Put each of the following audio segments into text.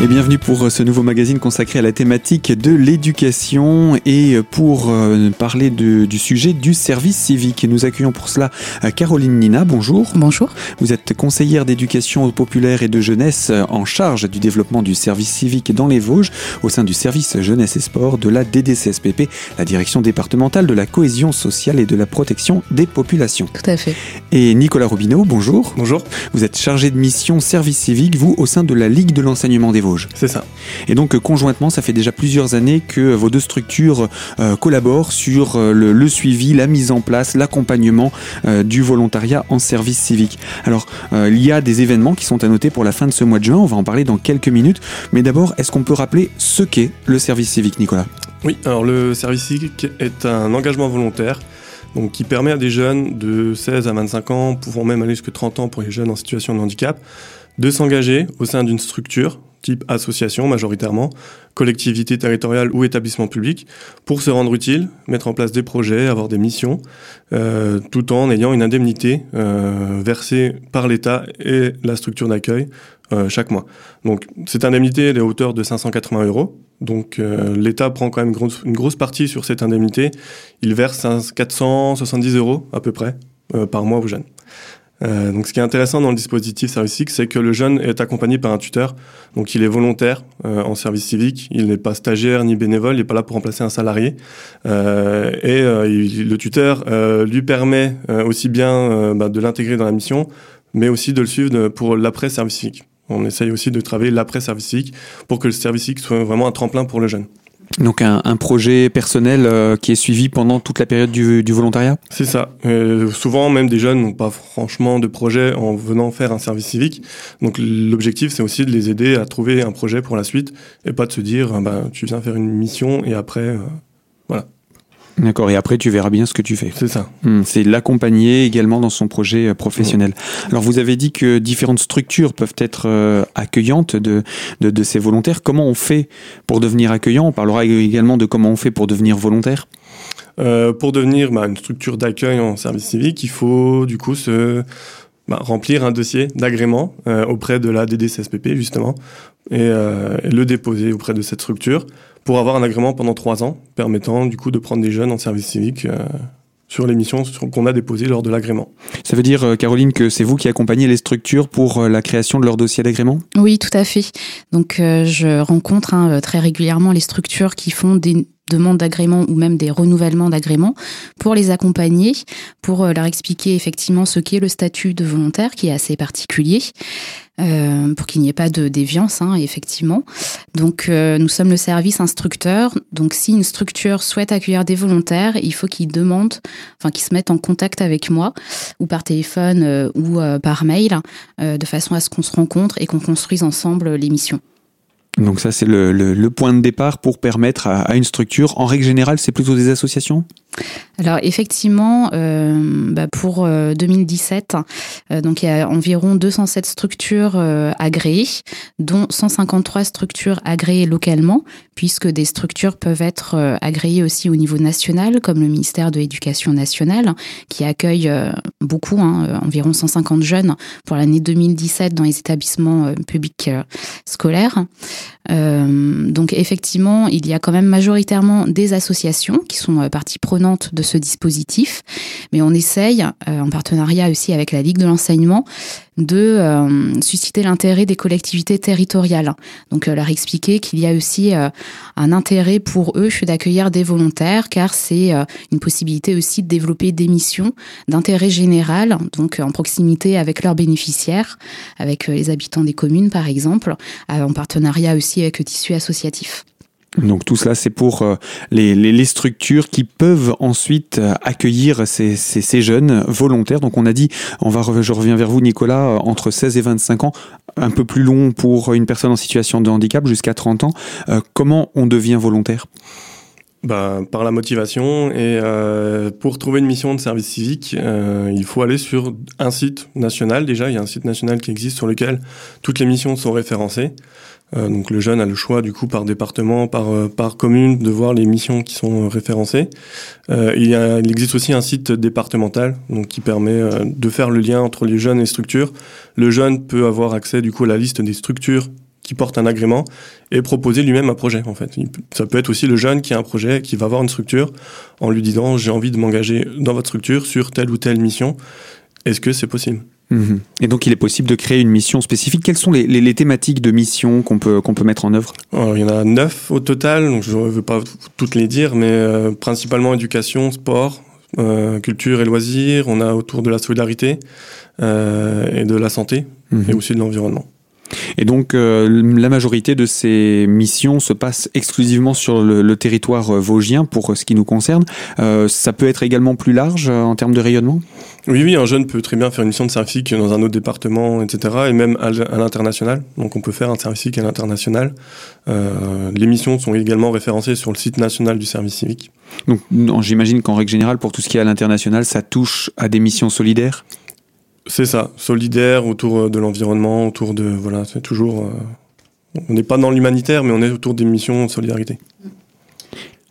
Et bienvenue pour ce nouveau magazine consacré à la thématique de l'éducation et pour euh, parler de, du sujet du service civique. Nous accueillons pour cela euh, Caroline Nina. Bonjour. Bonjour. Vous êtes conseillère d'éducation populaire et de jeunesse en charge du développement du service civique dans les Vosges au sein du service jeunesse et sport de la DDCSPP, la direction départementale de la cohésion sociale et de la protection des populations. Tout à fait. Et Nicolas Robineau, bonjour. Bonjour. Vous êtes chargé de mission service civique, vous, au sein de la Ligue de l'enseignement des Vosges. C'est ça. Et donc euh, conjointement, ça fait déjà plusieurs années que vos deux structures euh, collaborent sur euh, le, le, suivi, la mise en place, l'accompagnement euh, du volontariat en service civique. Alors, euh, il y a des événements qui sont à noter pour la fin de ce mois de juin, on va en parler dans quelques minutes, mais d'abord, est-ce qu'on peut rappeler ce qu'est le service civique, Nicolas? Oui, alors le service civique est un engagement volontaire donc, qui permet à des jeunes de 16 à 25 ans, pouvant même aller jusqu'à 30 ans pour les jeunes en situation de handicap, de s'engager au sein d'une structure type association majoritairement, collectivité territoriale ou établissement public, pour se rendre utile, mettre en place des projets, avoir des missions, euh, tout en ayant une indemnité euh, versée par l'État et la structure d'accueil euh, chaque mois. Donc cette indemnité est à hauteur de 580 euros. Donc euh, l'État prend quand même une grosse partie sur cette indemnité. Il verse 470 euros à peu près euh, par mois aux jeunes. Euh, donc, ce qui est intéressant dans le dispositif service civique, c'est que le jeune est accompagné par un tuteur. Donc, il est volontaire euh, en service civique. Il n'est pas stagiaire ni bénévole. Il n'est pas là pour remplacer un salarié. Euh, et euh, il, le tuteur euh, lui permet aussi bien bah, de l'intégrer dans la mission, mais aussi de le suivre pour l'après service civique. On essaye aussi de travailler l'après service civique pour que le service civique soit vraiment un tremplin pour le jeune. Donc un, projet personnel euh, qui est suivi pendant toute la période du, volontariat? C'est ça. Euh, souvent, même des jeunes n'ont pas franchement de projet en venant faire un service civique. Donc l'objectif, c'est aussi de les aider à trouver un projet pour la suite et pas de se dire, ah ben, tu viens faire une mission et après, euh, voilà. D'accord, et après tu verras bien ce que tu fais. C'est ça. Mmh, c'est l'accompagner également dans son projet euh, professionnel. Mmh. Alors vous avez dit que différentes structures peuvent être euh, accueillantes de, de, de, ces volontaires. Comment on fait pour devenir accueillant? On parlera également de comment on fait pour devenir volontaire. Euh, pour devenir bah, une structure d'accueil en service civique, il faut du coup se bah, remplir un dossier d'agrément euh, auprès de la DDCSPP justement et, euh, et le déposer auprès de cette structure pour avoir un agrément pendant trois ans, permettant du coup de prendre des jeunes en service civique euh, sur les missions qu'on a déposées lors de l'agrément. Ça veut dire, Caroline, que c'est vous qui accompagnez les structures pour euh, la création de leur dossier d'agrément? Oui, tout à fait. Donc, euh, je rencontre hein, très régulièrement les structures qui font des demandes d'agrément ou même des renouvellements d'agrément pour les accompagner, pour leur expliquer effectivement ce qu'est le statut de volontaire qui est assez particulier. Euh, pour qu'il n'y ait pas de déviance, hein, effectivement. Donc, euh, nous sommes le service instructeur. Donc, si une structure souhaite accueillir des volontaires, il faut qu'ils demandent, enfin, qu'ils se mettent en contact avec moi, ou par téléphone euh, ou par mail, de façon à ce qu'on se rencontre et qu'on construise ensemble les missions. Donc ça, c'est le, le, le, point de départ pour permettre à, à une structure. En règle générale, c'est plutôt des associations? Alors effectivement, euh, bah pour euh, 2017, euh, donc il y a environ 207 structures euh, agréées, dont 153 structures agréées localement, puisque des structures peuvent être euh, agréées aussi au niveau national, comme le ministère de l'Éducation nationale, qui accueille euh, beaucoup, hein, environ 150 jeunes pour l'année 2017 dans les établissements publics scolaires. donc effectivement, il y a quand même majoritairement des associations qui sont partie prenante de ce dispositif, mais on essaye, euh, en partenariat aussi avec la Ligue de l'enseignement, de euh, susciter l'intérêt des collectivités territoriales. Donc euh, leur expliquer qu'il y a aussi un intérêt pour eux d'accueillir des volontaires, car c'est une possibilité aussi de développer des missions d'intérêt général, donc en proximité avec leurs bénéficiaires, avec les habitants des communes par exemple, en partenariat aussi avec le tissu associatif. Donc tout cela, c'est pour euh, les, structures qui peuvent ensuite euh, accueillir ces, jeunes volontaires. Donc on a dit, on va, je reviens vers vous Nicolas, euh, entre 16 et 25 ans, un peu plus long pour une personne en situation de handicap, jusqu'à 30 ans. Comment on devient volontaire? Bah, par la motivation et euh, pour trouver une mission de service civique, euh, il faut aller sur un site national déjà. Il y a un site national qui existe sur lequel toutes les missions sont référencées. Euh, donc le jeune a le choix du coup par département, par euh, par commune de voir les missions qui sont référencées. Euh, il, y a, il existe aussi un site départemental donc qui permet de faire le lien entre les jeunes et les structures. Le jeune peut avoir accès du coup à la liste des structures qui porte un agrément et proposer lui-même un projet en fait. Ça peut être aussi le jeune qui a un projet, qui va avoir une structure en lui disant j'ai envie de m'engager dans votre structure sur telle ou telle mission. Est-ce que c'est possible? Mhm. Et donc, il est possible de créer une mission spécifique. Quelles sont les, thématiques de mission qu'on peut, qu'on peut mettre en œuvre? Il y en a neuf au total, donc je ne veux pas toutes les dire, mais euh, principalement éducation, sport, euh, culture et loisirs. On a autour de la solidarité euh, et de la santé, mhm. et aussi de l'environnement. Et donc, euh, la majorité de ces missions se passent exclusivement sur le, territoire euh, vosgien pour ce qui nous concerne. Euh, ça peut être également plus large en termes de rayonnement? Oui, oui, un jeune peut très bien faire une mission de service civique dans un autre département, etc., et même à, l'international. Donc, on peut faire un service civique à l'international. les missions sont également référencées sur le site national du service civique. Donc, j'imagine qu'en règle générale, pour tout ce qui est à l'international, ça touche à des missions solidaires? C'est ça, solidaire autour euh, de l'environnement, autour de voilà, c'est toujours. Euh, on n'est pas dans l'humanitaire, mais on est autour des missions de solidarité.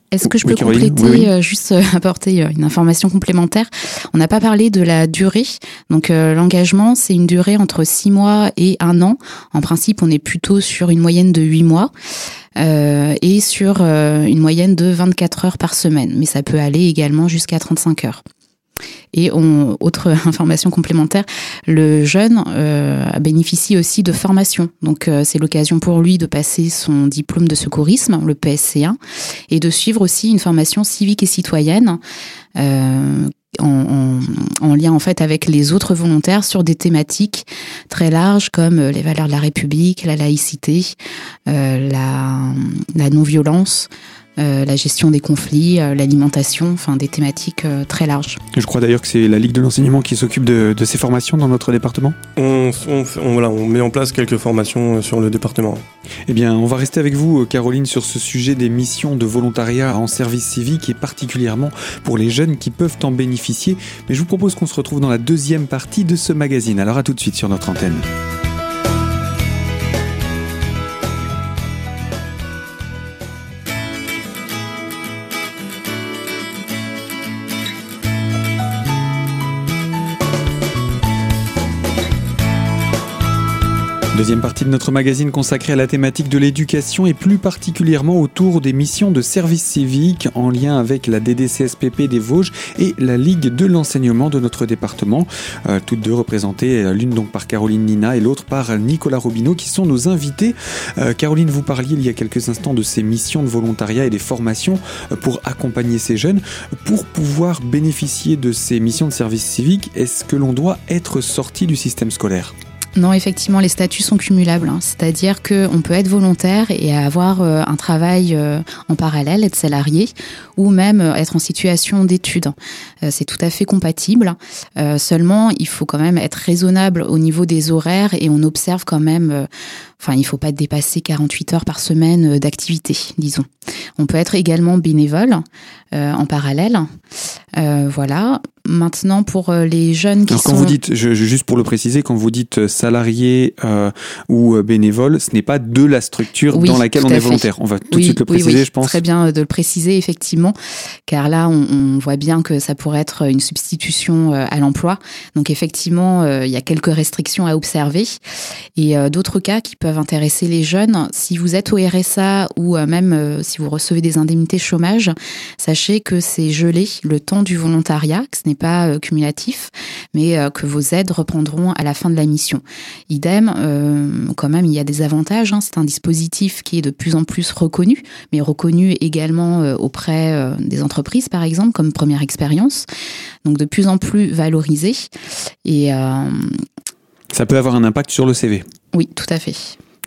Est-ce que je peux compléter, euh, juste apporter une information complémentaire? On n'a pas parlé de la durée. Donc l'engagement, c'est une durée entre six mois et un an. En principe, on est plutôt sur une moyenne de huit mois. et sur une moyenne de 24 heures par semaine, mais ça peut aller également jusqu'à 35 heures. Et on, autre information complémentaire, le jeune euh, bénéficie aussi de formation. Donc euh, c'est l'occasion pour lui de passer son diplôme de secourisme, le PSC1, et de suivre aussi une formation civique et citoyenne. Euh, en, en, lien en fait avec les autres volontaires sur des thématiques très larges comme les valeurs de la République, la laïcité, euh, la, la non-violence, euh, la gestion des conflits, euh, l'alimentation, enfin des thématiques euh, très larges. Je crois d'ailleurs que c'est la Ligue de l'enseignement qui s'occupe de, ces formations dans notre département. On, voilà, on met en place quelques formations sur le département. Eh bien, on va rester avec vous, Caroline, sur ce sujet des missions de volontariat en service civique et particulièrement pour les jeunes qui peuvent en bénéficier. Mais je vous propose qu'on se retrouve dans la deuxième partie de ce magazine. Alors à tout de suite sur notre antenne. Deuxième partie de notre magazine consacrée à la thématique de l'éducation et plus particulièrement autour des missions de service civique en lien avec la DDCSPP des Vosges et la Ligue de l'enseignement de notre département. Euh, toutes deux représentées, euh, l'une donc par Caroline Nina et l'autre par Nicolas Robineau qui sont nos invités. Euh, Caroline, vous parliez il y a quelques instants de ces missions de volontariat et des formations pour accompagner ces jeunes. Pour pouvoir bénéficier de ces missions de service civique, est-ce que l'on doit être sorti du système scolaire? Non, effectivement, les statuts sont cumulables. Hein. C'est-à-dire qu'on peut être volontaire et avoir euh, un travail euh, en parallèle, être salarié, ou même euh, être en situation d'études. C'est tout à fait compatible. Seulement, il faut quand même être raisonnable au niveau des horaires et on observe quand même Enfin, il ne faut pas dépasser 48 heures par semaine d'activité, disons. On peut être également bénévole en parallèle. voilà. Maintenant, pour euh, les jeunes qui quand vous dites, juste pour le préciser, quand vous dites euh, salarié euh, ou bénévole, ce n'est pas de la structure dans laquelle on est volontaire. On va tout de suite le préciser, je pense. Très bien de le préciser, effectivement, car là, on, voit bien que ça pourrait être une substitution à l'emploi. Donc, effectivement, il y a quelques restrictions à observer. Et d'autres cas qui peuvent intéresser les jeunes, si vous êtes au RSA ou même si vous recevez des indemnités chômage, sachez que c'est gelé le temps du volontariat, que ce n'est pas euh, cumulatif, mais euh, que vos aides reprendront à la fin de la mission. Idem, euh, quand même, il y a des avantages. Hein. C'est un dispositif qui est de plus en plus reconnu, mais reconnu également auprès des entreprises, par exemple, comme première expérience. Donc de plus en plus valorisé. Et ça peut avoir un impact sur le CV. Oui, tout à fait.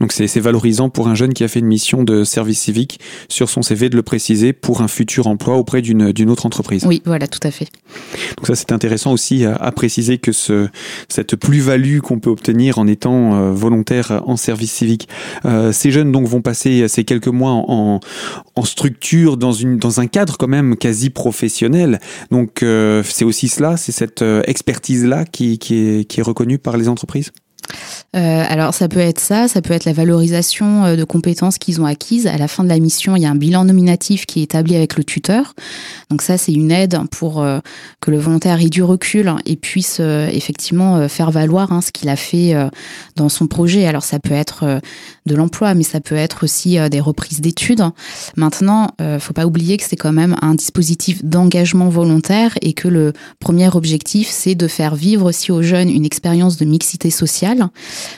Donc c'est valorisant pour un jeune qui a fait une mission de service civique sur son CV de le préciser pour un futur emploi auprès d'une autre entreprise. Oui, voilà, tout à fait. Donc ça c'est intéressant aussi à, préciser que ce, cette plus-value qu'on peut obtenir en étant euh, volontaire en service civique. Euh, ces jeunes donc vont passer ces quelques mois en, en structure dans, une, dans un cadre quand même quasi professionnel. Donc euh, c'est aussi cela, c'est cette expertise-là qui, qui, est, qui est reconnue par les entreprises? Euh, alors ça peut être ça, ça peut être la valorisation euh, de compétences qu'ils ont acquises. À la fin de la mission, il y a un bilan nominatif qui est établi avec le tuteur. Donc ça, c'est une aide pour euh, que le volontaire ait du recul et puisse effectivement faire valoir hein, ce qu'il a fait dans son projet. Alors ça peut être de l'emploi, mais ça peut être aussi des reprises d'études. Maintenant, faut pas oublier que c'est quand même un dispositif d'engagement volontaire et que le premier objectif, c'est de faire vivre aussi aux jeunes une expérience de mixité sociale,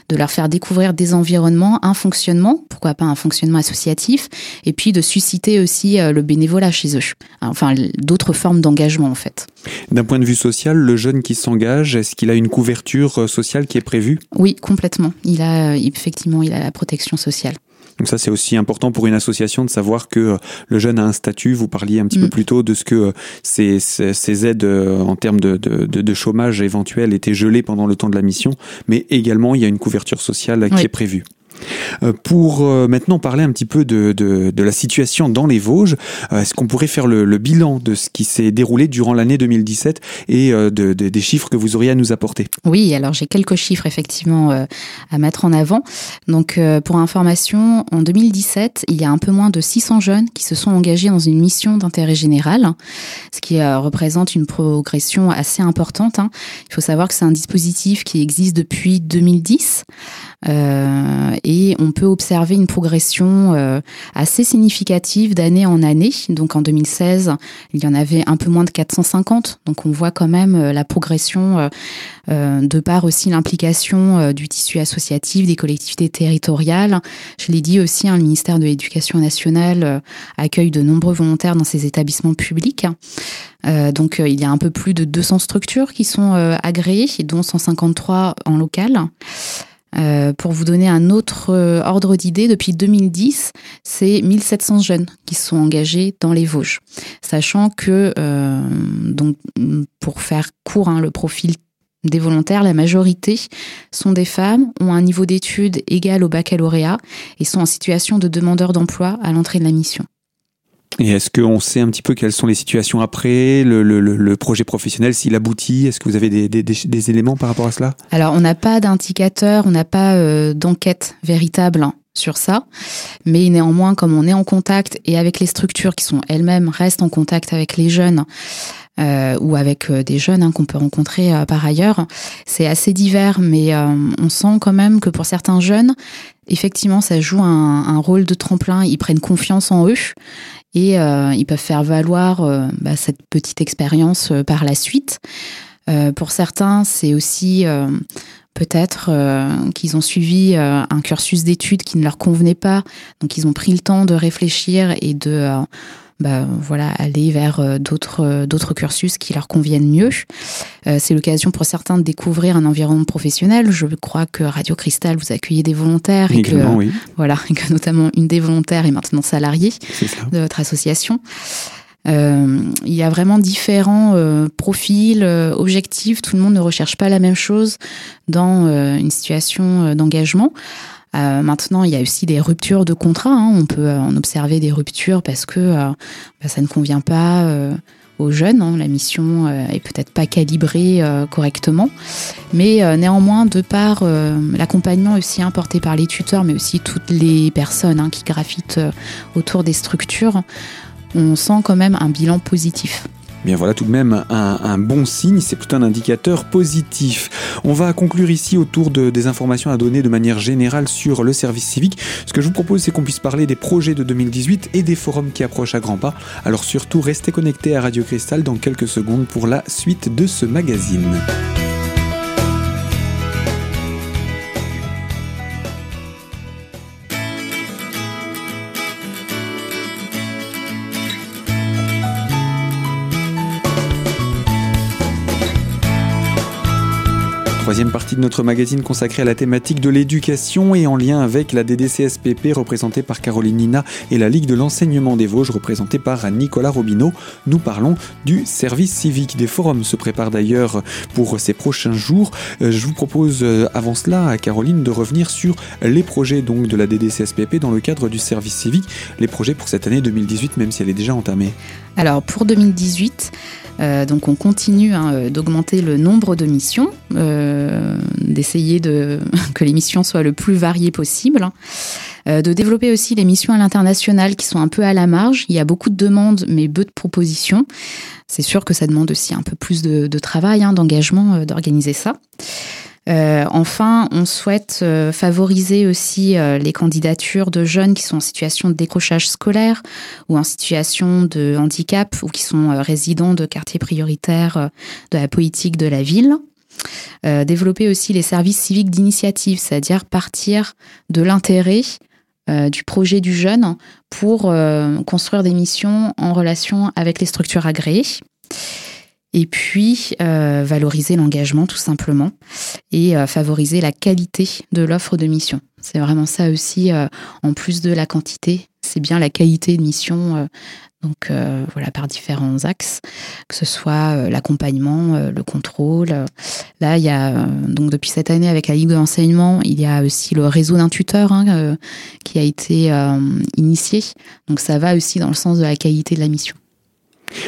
de leur faire découvrir des environnements, un fonctionnement, pourquoi pas un fonctionnement associatif, et puis de susciter aussi le bénévolat chez eux. Enfin, d'autres formes d'engagement en fait. D'un point de vue social, le jeune qui s'engage, est-ce qu'il a une couverture euh, sociale qui est prévue? Oui, complètement. Il a effectivement, il a la protection sociale. Donc ça, c'est aussi important pour une association de savoir que euh, le jeune a un statut. Vous parliez un petit peu mm. plus tôt de ce que euh, ces, ces, aides en termes de, de, de, chômage éventuel étaient gelées pendant le temps de la mission, mais également il y a une couverture sociale qui est prévue. Euh, pour euh, maintenant parler un petit peu de, de, la situation dans les Vosges, euh, est-ce qu'on pourrait faire le, bilan de ce qui s'est déroulé durant l'année 2017 et de, des chiffres que vous auriez à nous apporter? Oui, alors j'ai quelques chiffres effectivement à mettre en avant. Donc pour information, en 2017, il y a un peu moins de 600 jeunes qui se sont engagés dans une mission d'intérêt général, ce qui représente une progression assez importante. Hein. Il faut savoir que c'est un dispositif qui existe depuis 2010. Euh, et on peut observer une progression euh, assez significative d'année en année. Donc en 2016, il y en avait un peu moins de 450. Donc on voit quand même euh, la progression de par aussi l'implication du tissu associatif, des collectivités territoriales. Je l'ai dit aussi, hein, le ministère de l'Éducation nationale accueille de nombreux volontaires dans ses établissements publics. donc il y a un peu plus de 200 structures qui sont agréées, dont 153 en local. Euh, pour vous donner un autre euh, ordre d'idée, depuis 2010, c'est 1700 jeunes qui sont engagés dans les Vosges. Sachant que, euh, donc, pour faire court, hein, le profil des volontaires, la majorité sont des femmes, ont un niveau d'études égal au baccalauréat et sont en situation de demandeur d'emploi à l'entrée de la mission. Et est-ce qu'on sait un petit peu quelles sont les situations après, le, projet professionnel, s'il aboutit? Est-ce que vous avez des, éléments par rapport à cela? Alors, on n'a pas d'indicateur, on n'a pas euh, d'enquête véritable sur ça, mais néanmoins, comme on est en contact et avec les structures qui sont elles-mêmes restent en contact avec les jeunes, euh, ou avec euh, des jeunes hein, qu'on peut rencontrer par ailleurs. C'est assez divers, mais on sent quand même que pour certains jeunes, effectivement, ça joue un rôle de tremplin. Ils prennent confiance en eux et euh, ils peuvent faire valoir euh, bah, cette petite expérience euh, par la suite. pour certains, c'est aussi peut-être qu'ils ont suivi un cursus d'études qui ne leur convenait pas, donc ils ont pris le temps de réfléchir et de bah, voilà, aller vers d'autres d'autres cursus qui leur conviennent mieux. c'est l'occasion pour certains de découvrir un environnement professionnel. Je crois que Radio Cristal vous accueillez des volontaires et que voilà, et que notamment une des volontaires est maintenant salariée de votre association. Euh, il y a vraiment différents euh, profils, euh, objectifs. Tout le monde ne recherche pas la même chose dans une situation d'engagement. Maintenant, il y a aussi des ruptures de contrat. Hein. On peut en observer des ruptures parce que bah, ça ne convient pas aux jeunes. Hein. La mission est peut-être pas calibrée correctement, mais néanmoins, de par l'accompagnement aussi apporté par les tuteurs, mais aussi toutes les personnes hein, qui gravitent autour des structures, on sent quand même un bilan positif. Bien voilà tout de même un, bon signe, c'est plutôt un indicateur positif. On va conclure ici autour de, des informations à donner de manière générale sur le service civique. Ce que je vous propose, c'est qu'on puisse parler des projets de 2018 et des forums qui approchent à grands pas. Alors surtout, restez connectés à Radio Cristal dans quelques secondes pour la suite de ce magazine. Troisième partie de notre magazine consacrée à la thématique de l'éducation et en lien avec la DDCSPP représentée par Caroline Nina et la Ligue de l'enseignement des Vosges représentée par Nicolas Robineau. Nous parlons du service civique. Des forums se préparent d'ailleurs pour ces prochains jours. Euh, je vous propose euh, avant cela à Caroline de revenir sur les projets donc de la DDCSPP dans le cadre du service civique, les projets pour cette année 2018 même si elle est déjà entamée. Alors pour 2018, euh, donc on continue hein, euh, d'augmenter le nombre de missions, euh, d'essayer de, que les missions soient le plus variées possible. de développer aussi les missions à l'international qui sont un peu à la marge. Il y a beaucoup de demandes, mais peu de propositions. C'est sûr que ça demande aussi un peu plus de, travail, hein, d'engagement, d'organiser ça. Euh, enfin, on souhaite euh, favoriser aussi euh, les candidatures de jeunes qui sont en situation de décrochage scolaire ou en situation de handicap ou qui sont résidents de quartiers prioritaires de la politique de la ville. développer aussi les services civiques d'initiative, c'est-à-dire partir de l'intérêt du projet du jeune pour construire des missions en relation avec les structures agréées et puis euh, valoriser l'engagement tout simplement et euh, favoriser la qualité de l'offre de mission. C'est vraiment ça aussi, euh, en plus de la quantité, c'est bien la qualité de mission. donc voilà, par différents axes, que ce soit l'accompagnement, le contrôle. Là, il y a donc depuis cette année avec la Ligue de l'enseignement, il y a aussi le réseau d'un tuteur hein, qui a été initié. Donc ça va aussi dans le sens de la qualité de la mission.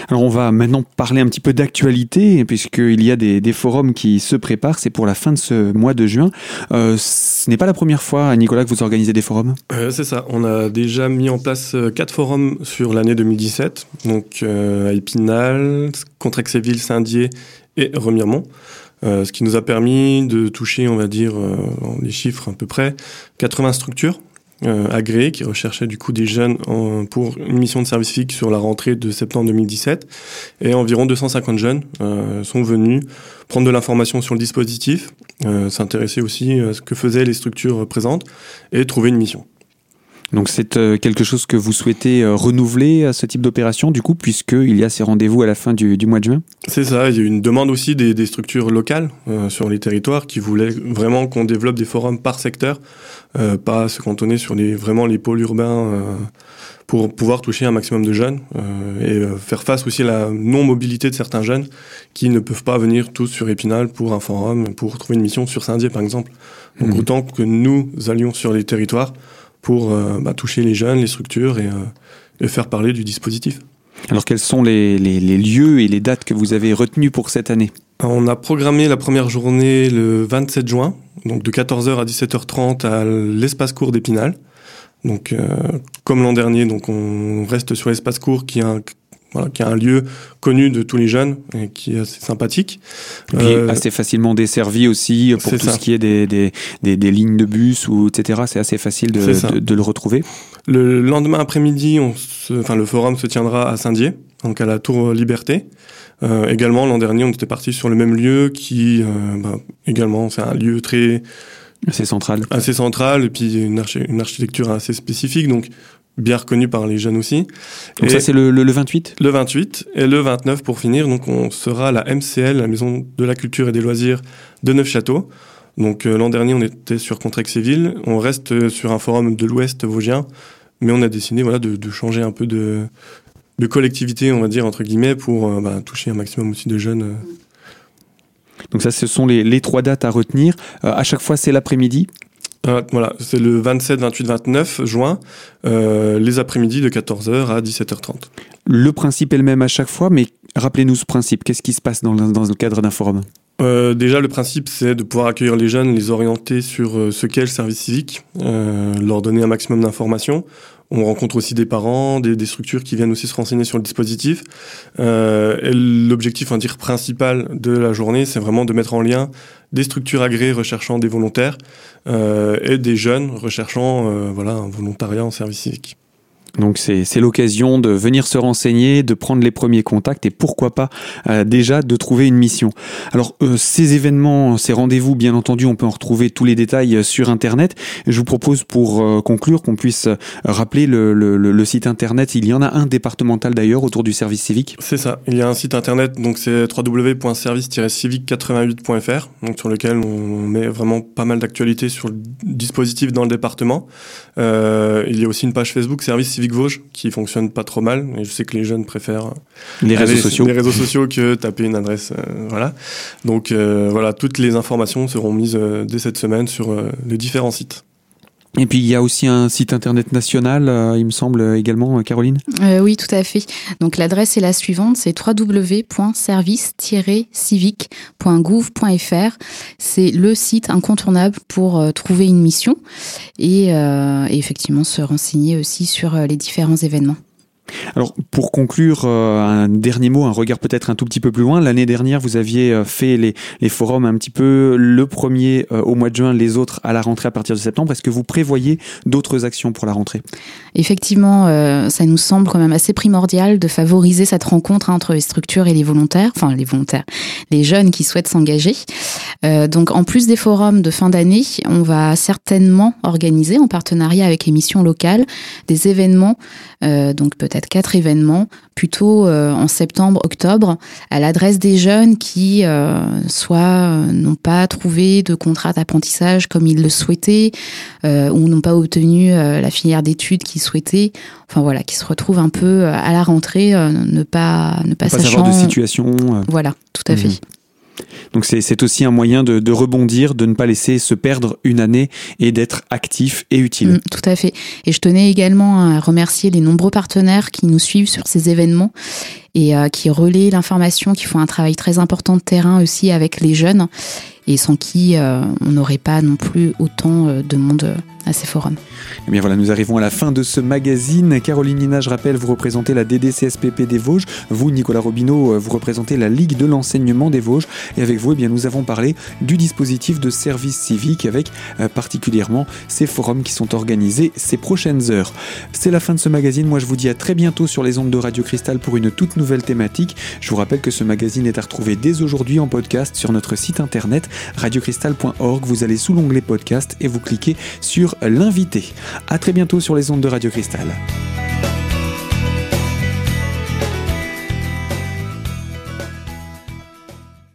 Alors on va maintenant parler un petit peu d'actualité, puisqu'il y a des, forums qui se préparent, c'est pour la fin de ce mois de juin. Euh, ce n'est pas la première fois, Nicolas, que vous organisez des forums? Euh, C'est ça, on a déjà mis en place euh, quatre forums sur l'année 2017, donc à Épinal, Contrexéville, Saint-Dié et Remiremont. ce qui nous a permis de toucher, on va dire, les chiffres à peu près, 80 structures euh, agréé qui recherchait du coup des jeunes pour une mission de service civique sur la rentrée de septembre 2017. Et environ 250 jeunes euh, sont venus prendre de l'information sur le dispositif, euh, s'intéresser aussi à ce que faisaient les structures présentes et trouver une mission. Donc c'est euh, quelque chose que vous souhaitez euh, renouveler à ce type d'opération, du coup, puisqu'il y a ces rendez-vous à la fin du, mois de juin? C'est ça, il y a une demande aussi des, structures locales euh, sur les territoires qui voulaient vraiment qu'on développe des forums par secteur, pas se cantonner sur les, vraiment les pôles urbains pour pouvoir toucher un maximum de jeunes et faire face aussi à la non-mobilité de certains jeunes qui ne peuvent pas venir tous sur Épinal pour un forum, pour trouver une mission sur Saint-Dié par exemple. Donc mmh. autant que nous allions sur les territoires pour euh, bah, toucher les jeunes, les structures et, euh, faire parler du dispositif. Alors quels sont les, lieux et les dates que vous avez retenus pour cette année? On a programmé la première journée le 27 juin, donc de 14h à 17h30 à l'espace court d'Épinal. Donc, euh, comme l'an dernier, donc on reste sur l'espace court qui est un voilà, qui est un lieu connu de tous les jeunes et qui est assez sympathique. Et euh, assez facilement desservi aussi pour tout ce qui est des, des, des, lignes de bus ou etc. C'est assez facile de, de, le retrouver. Le lendemain après-midi, enfin, le forum se tiendra à Saint-Dié, donc à la Tour Liberté. Euh, également, l'an dernier, on était parti sur le même lieu qui, euh, bah, également, c'est un lieu très assez central. Assez central, et puis une, une architecture assez spécifique. Donc, bien reconnu par les jeunes aussi. Donc ça c'est le, le, 28 Le 28 et le 29 pour finir. Donc on sera à la MCL, la Maison de la Culture et des Loisirs de Neufchâteau. Donc euh, l'an dernier on était sur Contrexéville, on reste euh, sur un forum de l'Ouest vosgien, mais on a décidé voilà de, de changer un peu de, de, collectivité on va dire entre guillemets pour euh, bah, toucher un maximum aussi de jeunes. Donc ça, ce sont les, les trois dates à retenir. à chaque fois, c'est l'après-midi? Euh, voilà, c'est le 27, 28, 29 juin, euh, les après-midi de 14h à 17h30. Le principe est le même à chaque fois, mais rappelez-nous ce principe. Qu'est-ce qui se passe dans, dans le cadre d'un forum? Euh, déjà, le principe, c'est de pouvoir accueillir les jeunes, les orienter sur euh, ce qu'est le service civique, euh, leur donner un maximum d'informations. On rencontre aussi des parents, des, structures qui viennent aussi se renseigner sur le dispositif. Euh, l'objectif, on principal de la journée, c'est vraiment de mettre en lien des structures agréées recherchant des volontaires euh, et des jeunes recherchant euh, voilà, un volontariat en service civique. Donc c'est l'occasion de venir se renseigner, de prendre les premiers contacts et pourquoi pas euh, déjà de trouver une mission. Alors euh, ces événements, ces rendez-vous, bien entendu, on peut en retrouver tous les détails euh, sur Internet. Je vous propose pour conclure qu'on puisse rappeler le, le, le, site Internet. Il y en a un départemental d'ailleurs autour du service civique. C'est ça. Il y a un site Internet, donc c'est www.service-civique88.fr, donc sur lequel on met vraiment pas mal d'actualités sur le dispositif dans le département. Euh, il y a aussi une page Facebook Service Civique Vosges qui fonctionne pas trop mal. Et je sais que les jeunes préfèrent les réseaux sociaux, les réseaux sociaux que taper une adresse. Euh, voilà. Donc euh, voilà, toutes les informations seront mises dès cette semaine sur les différents sites. Et puis il y a aussi un site internet national, euh, il me semble également, euh, Caroline? Euh, Oui, tout à fait. Donc l'adresse est la suivante, c'est www.service-civique.gouv.fr. C'est le site incontournable pour trouver une mission et, et effectivement se renseigner aussi sur les différents événements. Alors pour conclure, euh, un dernier mot, un regard peut-être un tout petit peu plus loin. L'année dernière, vous aviez euh, fait les, forums un petit peu le premier euh, au mois de juin, les autres à la rentrée à partir de septembre. Est-ce que vous prévoyez d'autres actions pour la rentrée? Effectivement, ça nous semble quand même assez primordial de favoriser cette rencontre entre les structures et les volontaires, enfin les volontaires, les jeunes qui souhaitent s'engager. donc en plus des forums de fin d'année, on va certainement organiser en partenariat avec les missions locales des événements, donc peut-être quatre événements, plutôt euh, en septembre, octobre, à l'adresse des jeunes qui euh, soit euh, n'ont pas trouvé de contrat d'apprentissage comme ils le souhaitaient, ou n'ont pas obtenu la filière d'études qu'ils souhaitaient. Enfin voilà, qui se retrouvent un peu à la rentrée, ne pas ne pas, pas sachant. de situation. Voilà, tout à fait. Donc c'est aussi un moyen de, rebondir, de ne pas laisser se perdre une année et d'être actif et utile. Mm, tout à fait. Et je tenais également à remercier les nombreux partenaires qui nous suivent sur ces événements et euh, qui relaient l'information, qui font un travail très important de terrain aussi avec les jeunes et sans qui euh, on n'aurait pas non plus autant euh, de monde à ces forums. Et eh bien voilà, nous arrivons à la fin de ce magazine. Caroline Nina, je rappelle, vous représentez la DDCSPP des Vosges. Vous, Nicolas Robineau, vous représentez la Ligue de l'enseignement des Vosges. Et avec vous, eh bien, nous avons parlé du dispositif de service civique avec particulièrement ces forums qui sont organisés ces prochaines heures. C'est la fin de ce magazine. Moi, je vous dis à très bientôt sur les ondes de Radio Cristal pour une toute nouvelle thématique. Je vous rappelle que ce magazine est à retrouver dès aujourd'hui en podcast sur notre site internet radiocristal.org. Vous allez sous l'onglet podcast et vous cliquez sur l'invité. À très bientôt sur les ondes de Radio Cristal.